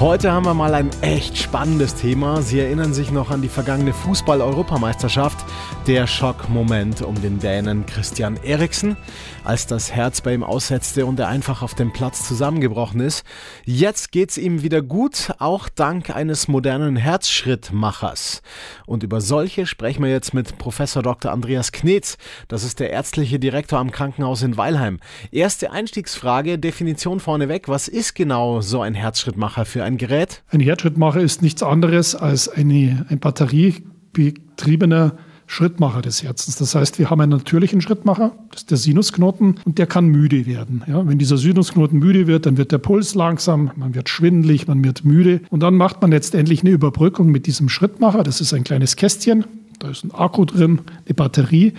Heute haben wir mal ein echt spannendes Thema. Sie erinnern sich noch an die vergangene Fußball-Europameisterschaft. Der Schockmoment um den Dänen Christian Eriksen, als das Herz bei ihm aussetzte und er einfach auf dem Platz zusammengebrochen ist. Jetzt geht's ihm wieder gut, auch dank eines modernen Herzschrittmachers. Und über solche sprechen wir jetzt mit Professor Dr. Andreas Knetz. Das ist der ärztliche Direktor am Krankenhaus in Weilheim. Erste Einstiegsfrage, Definition vorneweg. Was ist genau so ein Herzschrittmacher für ein Gerät? Ein Herzschrittmacher ist nichts anderes als eine, ein batteriebetriebener Schrittmacher des Herzens. Das heißt, wir haben einen natürlichen Schrittmacher, das ist der Sinusknoten, und der kann müde werden. Ja, wenn dieser Sinusknoten müde wird, dann wird der Puls langsam, man wird schwindelig, man wird müde. Und dann macht man letztendlich eine Überbrückung mit diesem Schrittmacher. Das ist ein kleines Kästchen, da ist ein Akku drin, eine Batterie.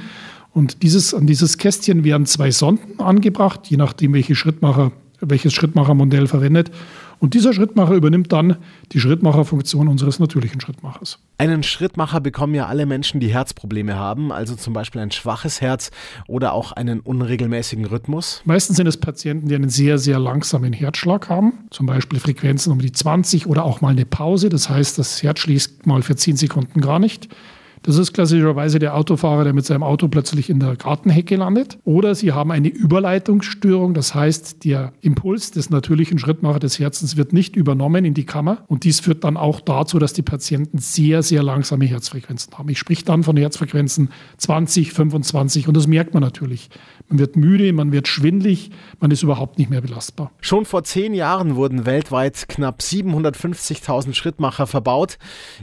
Und dieses, an dieses Kästchen werden zwei Sonden angebracht, je nachdem, welche Schrittmacher, welches Schrittmachermodell verwendet. Und dieser Schrittmacher übernimmt dann die Schrittmacherfunktion unseres natürlichen Schrittmachers. Einen Schrittmacher bekommen ja alle Menschen, die Herzprobleme haben, also zum Beispiel ein schwaches Herz oder auch einen unregelmäßigen Rhythmus. Meistens sind es Patienten, die einen sehr, sehr langsamen Herzschlag haben, zum Beispiel Frequenzen um die 20 oder auch mal eine Pause. Das heißt, das Herz schließt mal für 10 Sekunden gar nicht. Das ist klassischerweise der Autofahrer, der mit seinem Auto plötzlich in der Gartenhecke landet. Oder Sie haben eine Überleitungsstörung, das heißt, der Impuls des natürlichen Schrittmachers des Herzens wird nicht übernommen in die Kammer. Und dies führt dann auch dazu, dass die Patienten sehr, sehr langsame Herzfrequenzen haben. Ich spreche dann von Herzfrequenzen 20, 25 und das merkt man natürlich. Man wird müde, man wird schwindlig, man ist überhaupt nicht mehr belastbar. Schon vor zehn Jahren wurden weltweit knapp 750.000 Schrittmacher verbaut.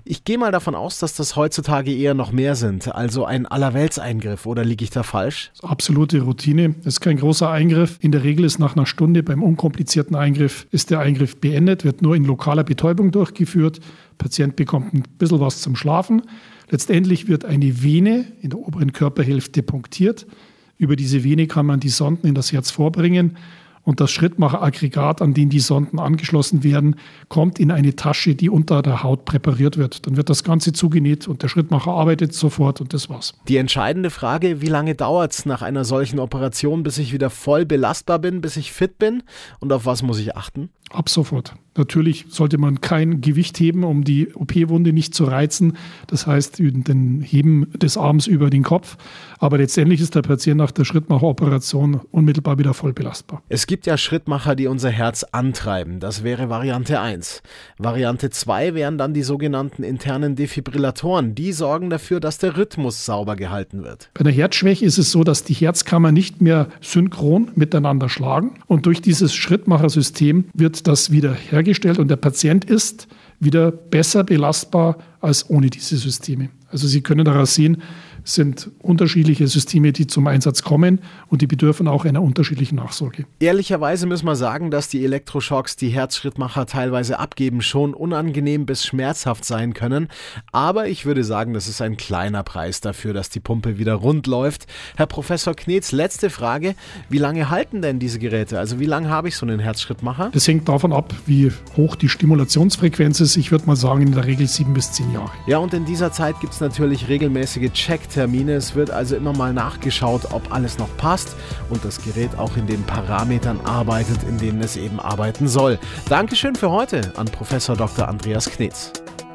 Ich gehe mal davon aus, dass das heutzutage eher noch mehr sind. Also ein Allerweltseingriff oder liege ich da falsch? Absolute Routine. Das ist kein großer Eingriff. In der Regel ist nach einer Stunde beim unkomplizierten Eingriff ist der Eingriff beendet, wird nur in lokaler Betäubung durchgeführt. Der Patient bekommt ein bisschen was zum Schlafen. Letztendlich wird eine Vene in der oberen Körperhälfte punktiert. Über diese Vene kann man die Sonden in das Herz vorbringen und das Schrittmacheraggregat, an den die Sonden angeschlossen werden, kommt in eine Tasche, die unter der Haut präpariert wird. Dann wird das Ganze zugenäht und der Schrittmacher arbeitet sofort und das war's. Die entscheidende Frage, wie lange dauert es nach einer solchen Operation, bis ich wieder voll belastbar bin, bis ich fit bin und auf was muss ich achten? Ab sofort. Natürlich sollte man kein Gewicht heben, um die OP-Wunde nicht zu reizen. Das heißt, den Heben des Arms über den Kopf. Aber letztendlich ist der Patient nach der Schrittmacheroperation unmittelbar wieder voll belastbar. Es gibt ja Schrittmacher, die unser Herz antreiben. Das wäre Variante 1. Variante 2 wären dann die sogenannten internen Defibrillatoren. Die sorgen dafür, dass der Rhythmus sauber gehalten wird. Bei einer Herzschwäche ist es so, dass die Herzkammer nicht mehr synchron miteinander schlagen. Und durch dieses Schrittmachersystem das wieder hergestellt und der Patient ist wieder besser belastbar als ohne diese Systeme. Also Sie können daraus sehen, sind unterschiedliche Systeme, die zum Einsatz kommen und die bedürfen auch einer unterschiedlichen Nachsorge. Ehrlicherweise müssen wir sagen, dass die Elektroschocks, die Herzschrittmacher teilweise abgeben, schon unangenehm bis schmerzhaft sein können. Aber ich würde sagen, das ist ein kleiner Preis dafür, dass die Pumpe wieder rund läuft. Herr Professor Knetz, letzte Frage. Wie lange halten denn diese Geräte? Also wie lange habe ich so einen Herzschrittmacher? Das hängt davon ab, wie hoch die Stimulationsfrequenz ist. Ich würde mal sagen, in der Regel sieben bis zehn Jahre. Ja, und in dieser Zeit gibt es natürlich regelmäßige Checks Termine. Es wird also immer mal nachgeschaut, ob alles noch passt und das Gerät auch in den Parametern arbeitet, in denen es eben arbeiten soll. Dankeschön für heute an Professor Dr. Andreas Knetz.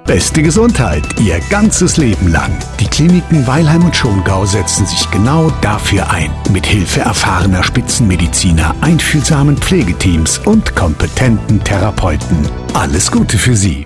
Beste Gesundheit Ihr ganzes Leben lang. Die Kliniken Weilheim und Schongau setzen sich genau dafür ein. Mit Hilfe erfahrener Spitzenmediziner, einfühlsamen Pflegeteams und kompetenten Therapeuten. Alles Gute für Sie.